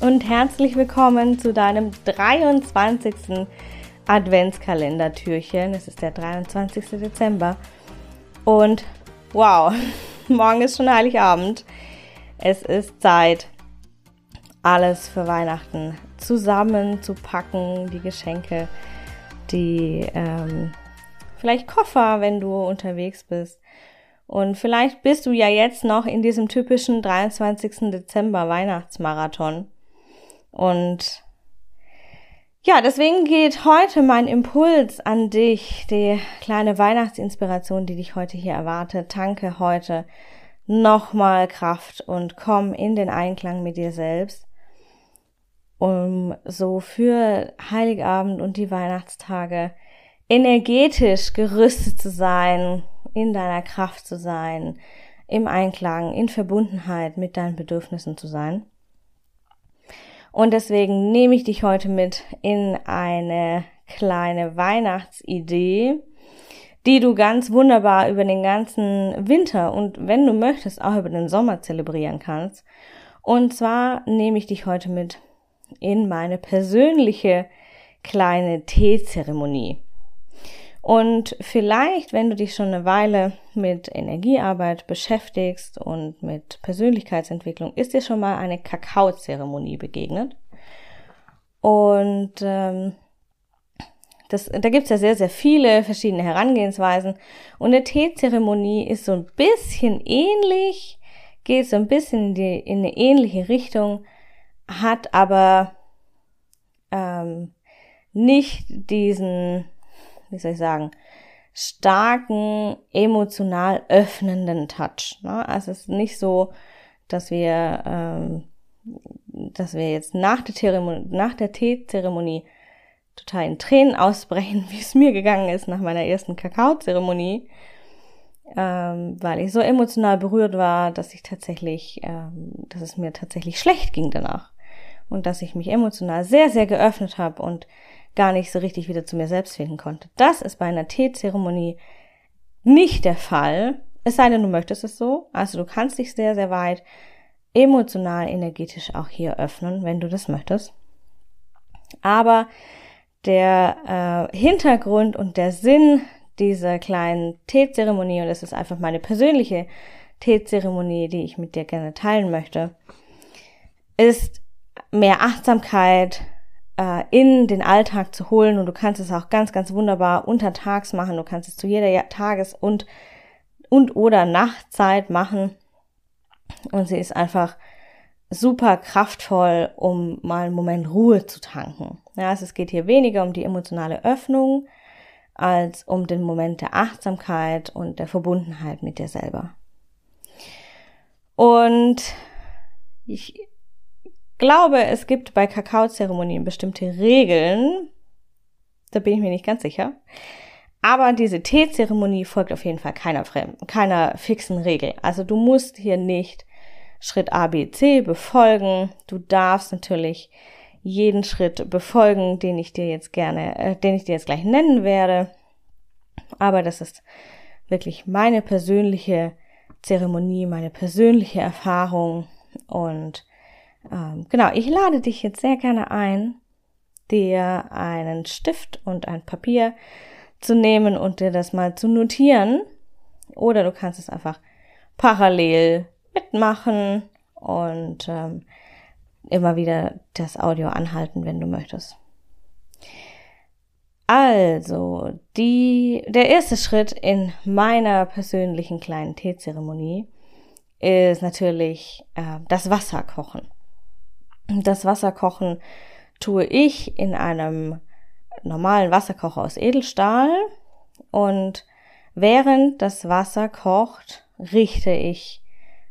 und herzlich willkommen zu deinem 23. Adventskalender-Türchen. Es ist der 23. Dezember und wow, morgen ist schon Heiligabend. Es ist Zeit, alles für Weihnachten zusammenzupacken, die Geschenke, die ähm, vielleicht Koffer, wenn du unterwegs bist und vielleicht bist du ja jetzt noch in diesem typischen 23. Dezember Weihnachtsmarathon. Und ja, deswegen geht heute mein Impuls an dich, die kleine Weihnachtsinspiration, die dich heute hier erwartet. Tanke heute nochmal Kraft und komm in den Einklang mit dir selbst, um so für Heiligabend und die Weihnachtstage energetisch gerüstet zu sein, in deiner Kraft zu sein, im Einklang, in Verbundenheit mit deinen Bedürfnissen zu sein. Und deswegen nehme ich dich heute mit in eine kleine Weihnachtsidee, die du ganz wunderbar über den ganzen Winter und wenn du möchtest auch über den Sommer zelebrieren kannst. Und zwar nehme ich dich heute mit in meine persönliche kleine Teezeremonie. Und vielleicht, wenn du dich schon eine Weile mit Energiearbeit beschäftigst und mit Persönlichkeitsentwicklung, ist dir schon mal eine Kakaozeremonie begegnet. Und ähm, das, da gibt's ja sehr, sehr viele verschiedene Herangehensweisen. Und eine Teezeremonie ist so ein bisschen ähnlich, geht so ein bisschen in, die, in eine ähnliche Richtung, hat aber ähm, nicht diesen wie soll ich sagen, starken, emotional öffnenden Touch. Ne? Also es ist nicht so, dass wir, ähm, dass wir jetzt nach der, nach der Teezeremonie total in Tränen ausbrechen, wie es mir gegangen ist nach meiner ersten Kakaozeremonie, ähm, weil ich so emotional berührt war, dass ich tatsächlich, ähm, dass es mir tatsächlich schlecht ging danach und dass ich mich emotional sehr, sehr geöffnet habe und gar nicht so richtig wieder zu mir selbst finden konnte. Das ist bei einer Teezeremonie nicht der Fall, es sei denn, du möchtest es so. Also du kannst dich sehr, sehr weit emotional, energetisch auch hier öffnen, wenn du das möchtest. Aber der äh, Hintergrund und der Sinn dieser kleinen Teezeremonie, und das ist einfach meine persönliche Teezeremonie, die ich mit dir gerne teilen möchte, ist mehr Achtsamkeit, äh, in den Alltag zu holen und du kannst es auch ganz, ganz wunderbar untertags machen. Du kannst es zu jeder Tages- und, und oder Nachtzeit machen. Und sie ist einfach super kraftvoll, um mal einen Moment Ruhe zu tanken. Ja, also es geht hier weniger um die emotionale Öffnung als um den Moment der Achtsamkeit und der Verbundenheit mit dir selber. Und ich glaube, es gibt bei Kakaozeremonien bestimmte Regeln. Da bin ich mir nicht ganz sicher. Aber diese Teezeremonie folgt auf jeden Fall keiner, keiner fixen Regel. Also du musst hier nicht Schritt A, B, C befolgen. Du darfst natürlich jeden Schritt befolgen, den ich dir jetzt gerne, äh, den ich dir jetzt gleich nennen werde. Aber das ist wirklich meine persönliche Zeremonie, meine persönliche Erfahrung und ähm, genau, ich lade dich jetzt sehr gerne ein, dir einen Stift und ein Papier zu nehmen und dir das mal zu notieren. Oder du kannst es einfach parallel mitmachen und ähm, immer wieder das Audio anhalten, wenn du möchtest. Also, die, der erste Schritt in meiner persönlichen kleinen Teezeremonie ist natürlich äh, das Wasser kochen. Das Wasser kochen tue ich in einem normalen Wasserkocher aus Edelstahl und während das Wasser kocht, richte ich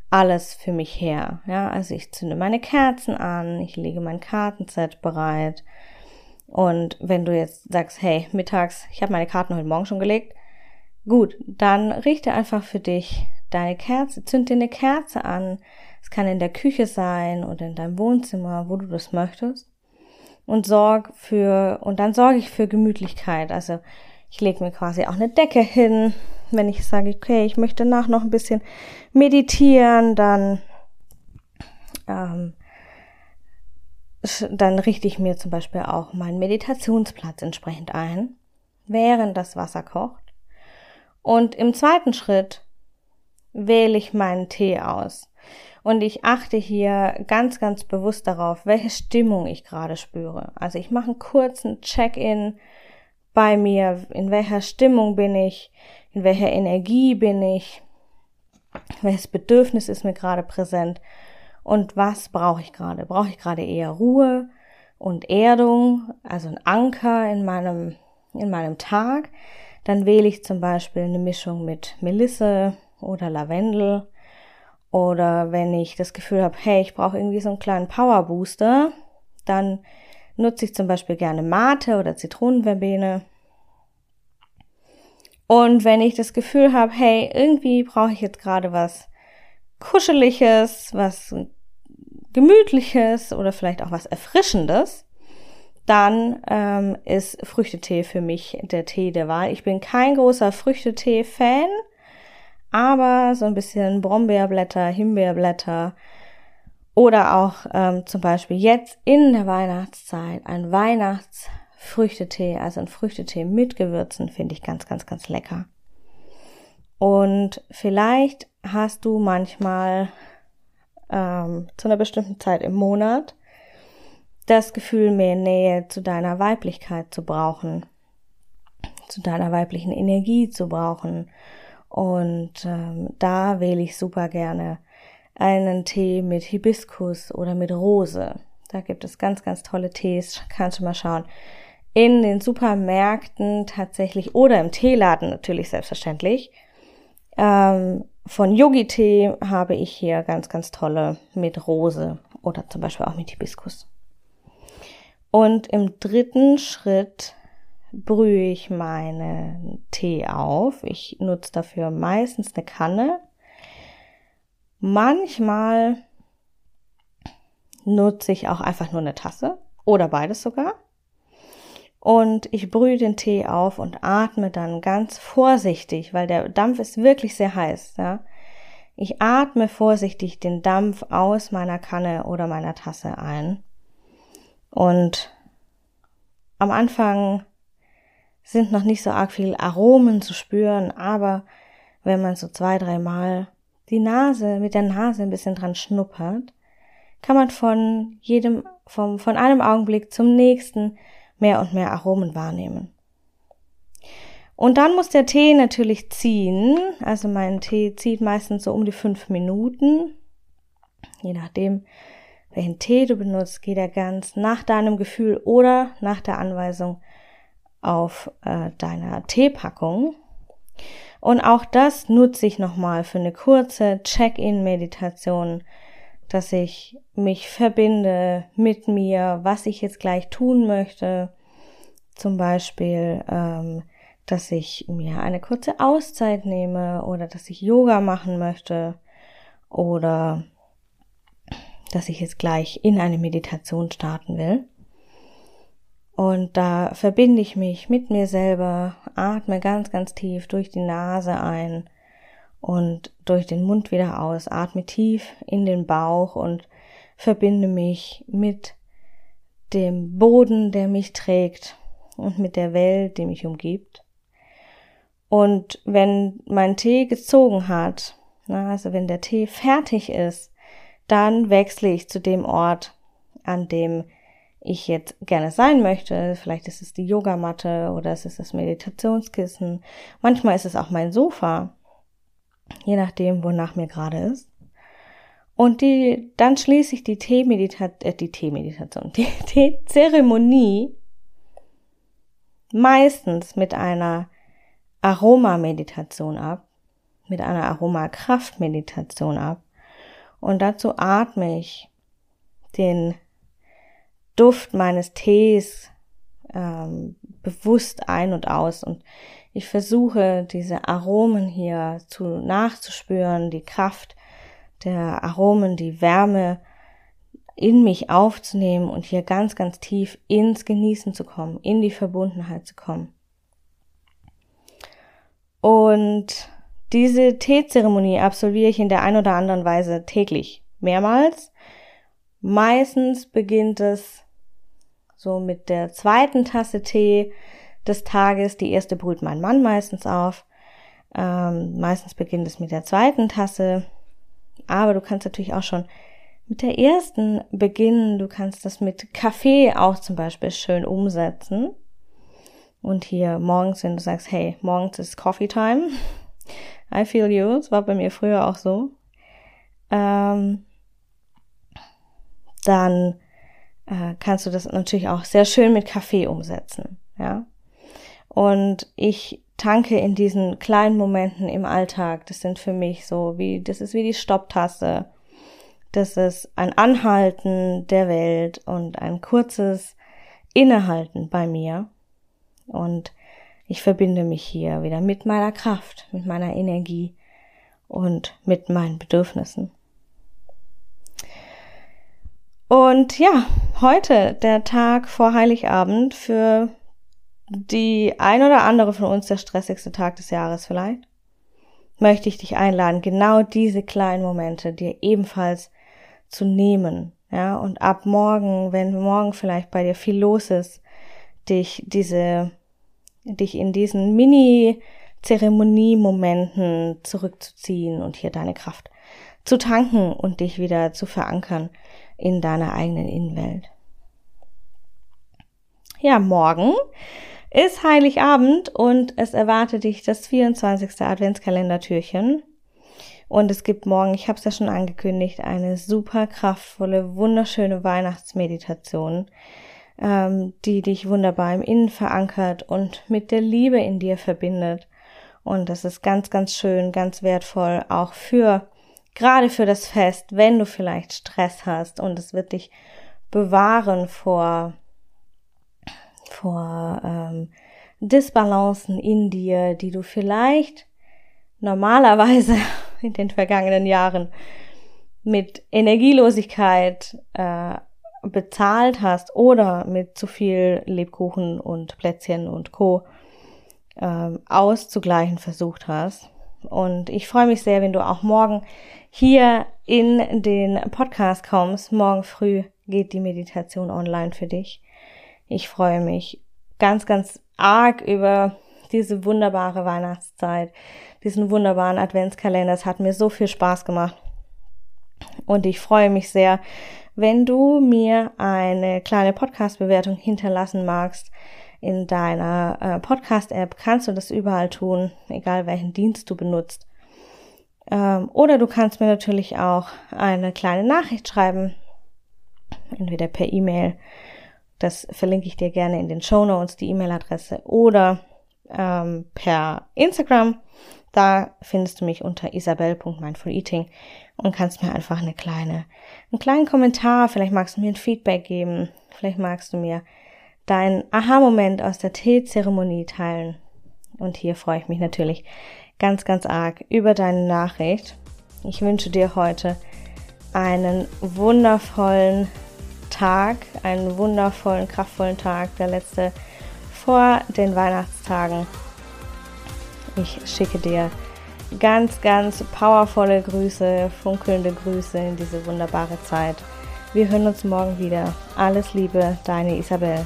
alles für mich her. Ja, also ich zünde meine Kerzen an, ich lege mein Kartenset bereit, und wenn du jetzt sagst, hey, mittags, ich habe meine Karten heute Morgen schon gelegt, gut, dann richte einfach für dich deine Kerze, zünd dir eine Kerze an. Es kann in der Küche sein oder in deinem Wohnzimmer, wo du das möchtest. Und sorg für, und dann sorge ich für Gemütlichkeit. Also ich lege mir quasi auch eine Decke hin. Wenn ich sage, okay, ich möchte nach noch ein bisschen meditieren, dann ähm, dann richte ich mir zum Beispiel auch meinen Meditationsplatz entsprechend ein, während das Wasser kocht. Und im zweiten Schritt wähle ich meinen Tee aus. Und ich achte hier ganz, ganz bewusst darauf, welche Stimmung ich gerade spüre. Also ich mache einen kurzen Check-in bei mir. In welcher Stimmung bin ich? In welcher Energie bin ich? Welches Bedürfnis ist mir gerade präsent? und was brauche ich gerade? Brauche ich gerade eher Ruhe und Erdung, also ein Anker in meinem, in meinem Tag? Dann wähle ich zum Beispiel eine Mischung mit Melisse oder Lavendel. Oder wenn ich das Gefühl habe, hey, ich brauche irgendwie so einen kleinen Power Booster, dann nutze ich zum Beispiel gerne Mate oder Zitronenverbene. Und wenn ich das Gefühl habe, hey, irgendwie brauche ich jetzt gerade was Kuscheliges, was Gemütliches oder vielleicht auch was Erfrischendes, dann ähm, ist Früchtetee für mich der Tee der Wahl. Ich bin kein großer Früchtetee-Fan, aber so ein bisschen Brombeerblätter, Himbeerblätter oder auch ähm, zum Beispiel jetzt in der Weihnachtszeit ein Weihnachtsfrüchtetee, also ein Früchtetee mit Gewürzen, finde ich ganz, ganz, ganz lecker. Und vielleicht hast du manchmal ähm, zu einer bestimmten Zeit im Monat das Gefühl, mehr Nähe zu deiner Weiblichkeit zu brauchen, zu deiner weiblichen Energie zu brauchen. Und ähm, da wähle ich super gerne einen Tee mit Hibiskus oder mit Rose. Da gibt es ganz, ganz tolle Tees. Kannst du mal schauen. In den Supermärkten tatsächlich oder im Teeladen natürlich selbstverständlich. Ähm, von Yogi-Tee habe ich hier ganz, ganz tolle mit Rose oder zum Beispiel auch mit Hibiskus. Und im dritten Schritt brühe ich meinen Tee auf. Ich nutze dafür meistens eine Kanne. Manchmal nutze ich auch einfach nur eine Tasse oder beides sogar. Und ich brühe den Tee auf und atme dann ganz vorsichtig, weil der Dampf ist wirklich sehr heiß. Ja? Ich atme vorsichtig den Dampf aus meiner Kanne oder meiner Tasse ein. Und am Anfang sind noch nicht so arg viel Aromen zu spüren, aber wenn man so zwei, dreimal die Nase mit der Nase ein bisschen dran schnuppert, kann man von jedem, vom, von einem Augenblick zum nächsten mehr und mehr Aromen wahrnehmen. Und dann muss der Tee natürlich ziehen. Also mein Tee zieht meistens so um die fünf Minuten. Je nachdem, welchen Tee du benutzt, geht er ganz nach deinem Gefühl oder nach der Anweisung auf äh, deiner Teepackung. Und auch das nutze ich nochmal für eine kurze Check-in-Meditation, dass ich mich verbinde mit mir, was ich jetzt gleich tun möchte. Zum Beispiel, ähm, dass ich mir eine kurze Auszeit nehme oder dass ich Yoga machen möchte oder dass ich jetzt gleich in eine Meditation starten will. Und da verbinde ich mich mit mir selber, atme ganz, ganz tief durch die Nase ein und durch den Mund wieder aus, atme tief in den Bauch und verbinde mich mit dem Boden, der mich trägt und mit der Welt, die mich umgibt. Und wenn mein Tee gezogen hat, also wenn der Tee fertig ist, dann wechsle ich zu dem Ort, an dem ich jetzt gerne sein möchte. Vielleicht ist es die Yogamatte oder es ist das Meditationskissen. Manchmal ist es auch mein Sofa, je nachdem, wonach mir gerade ist. Und die, dann schließe ich die Teemeditation, äh, die Teemeditation, die Teezeremonie meistens mit einer Aromameditation ab, mit einer Aromakraftmeditation ab. Und dazu atme ich den Duft meines Tees ähm, bewusst ein und aus und ich versuche diese Aromen hier zu nachzuspüren, die Kraft der Aromen, die Wärme in mich aufzunehmen und hier ganz, ganz tief ins Genießen zu kommen, in die Verbundenheit zu kommen. Und diese Teezeremonie absolviere ich in der ein oder anderen Weise täglich, mehrmals. Meistens beginnt es so mit der zweiten Tasse Tee des Tages. Die erste brüht mein Mann meistens auf. Ähm, meistens beginnt es mit der zweiten Tasse. Aber du kannst natürlich auch schon mit der ersten beginnen. Du kannst das mit Kaffee auch zum Beispiel schön umsetzen. Und hier morgens, wenn du sagst, hey, morgens ist Coffee Time. I feel you. Das war bei mir früher auch so. Ähm, dann äh, kannst du das natürlich auch sehr schön mit Kaffee umsetzen, ja. Und ich tanke in diesen kleinen Momenten im Alltag. Das sind für mich so wie, das ist wie die Stopptasse. Das ist ein Anhalten der Welt und ein kurzes Innehalten bei mir. Und ich verbinde mich hier wieder mit meiner Kraft, mit meiner Energie und mit meinen Bedürfnissen. Und ja, heute der Tag vor Heiligabend für die ein oder andere von uns der stressigste Tag des Jahres vielleicht, möchte ich dich einladen, genau diese kleinen Momente dir ebenfalls zu nehmen, ja, und ab morgen, wenn morgen vielleicht bei dir viel los ist, dich diese, dich in diesen Mini Zeremoniemomenten zurückzuziehen und hier deine Kraft zu tanken und dich wieder zu verankern in deiner eigenen Innenwelt. Ja, morgen ist Heiligabend und es erwartet dich das 24. Adventskalendertürchen. Und es gibt morgen, ich habe es ja schon angekündigt, eine super kraftvolle, wunderschöne Weihnachtsmeditation, ähm, die dich wunderbar im Innen verankert und mit der Liebe in dir verbindet. Und das ist ganz, ganz schön, ganz wertvoll, auch für gerade für das Fest, wenn du vielleicht Stress hast und es wird dich bewahren vor, vor ähm, Disbalancen in dir, die du vielleicht normalerweise in den vergangenen Jahren mit Energielosigkeit äh, bezahlt hast oder mit zu viel Lebkuchen und Plätzchen und Co. Äh, auszugleichen versucht hast. Und ich freue mich sehr, wenn du auch morgen hier in den Podcast kommst. Morgen früh geht die Meditation online für dich. Ich freue mich ganz, ganz arg über diese wunderbare Weihnachtszeit, diesen wunderbaren Adventskalender. Es hat mir so viel Spaß gemacht. Und ich freue mich sehr, wenn du mir eine kleine Podcast-Bewertung hinterlassen magst in deiner äh, Podcast-App, kannst du das überall tun, egal welchen Dienst du benutzt. Ähm, oder du kannst mir natürlich auch eine kleine Nachricht schreiben, entweder per E-Mail, das verlinke ich dir gerne in den Show Notes, die E-Mail-Adresse, oder ähm, per Instagram. Da findest du mich unter isabel.mindfuleating und kannst mir einfach eine kleine, einen kleinen Kommentar, vielleicht magst du mir ein Feedback geben, vielleicht magst du mir deinen Aha-Moment aus der Teezeremonie teilen. Und hier freue ich mich natürlich ganz, ganz arg über deine Nachricht. Ich wünsche dir heute einen wundervollen Tag, einen wundervollen, kraftvollen Tag, der letzte vor den Weihnachtstagen. Ich schicke dir ganz, ganz powervolle Grüße, funkelnde Grüße in diese wunderbare Zeit. Wir hören uns morgen wieder. Alles Liebe, deine Isabel.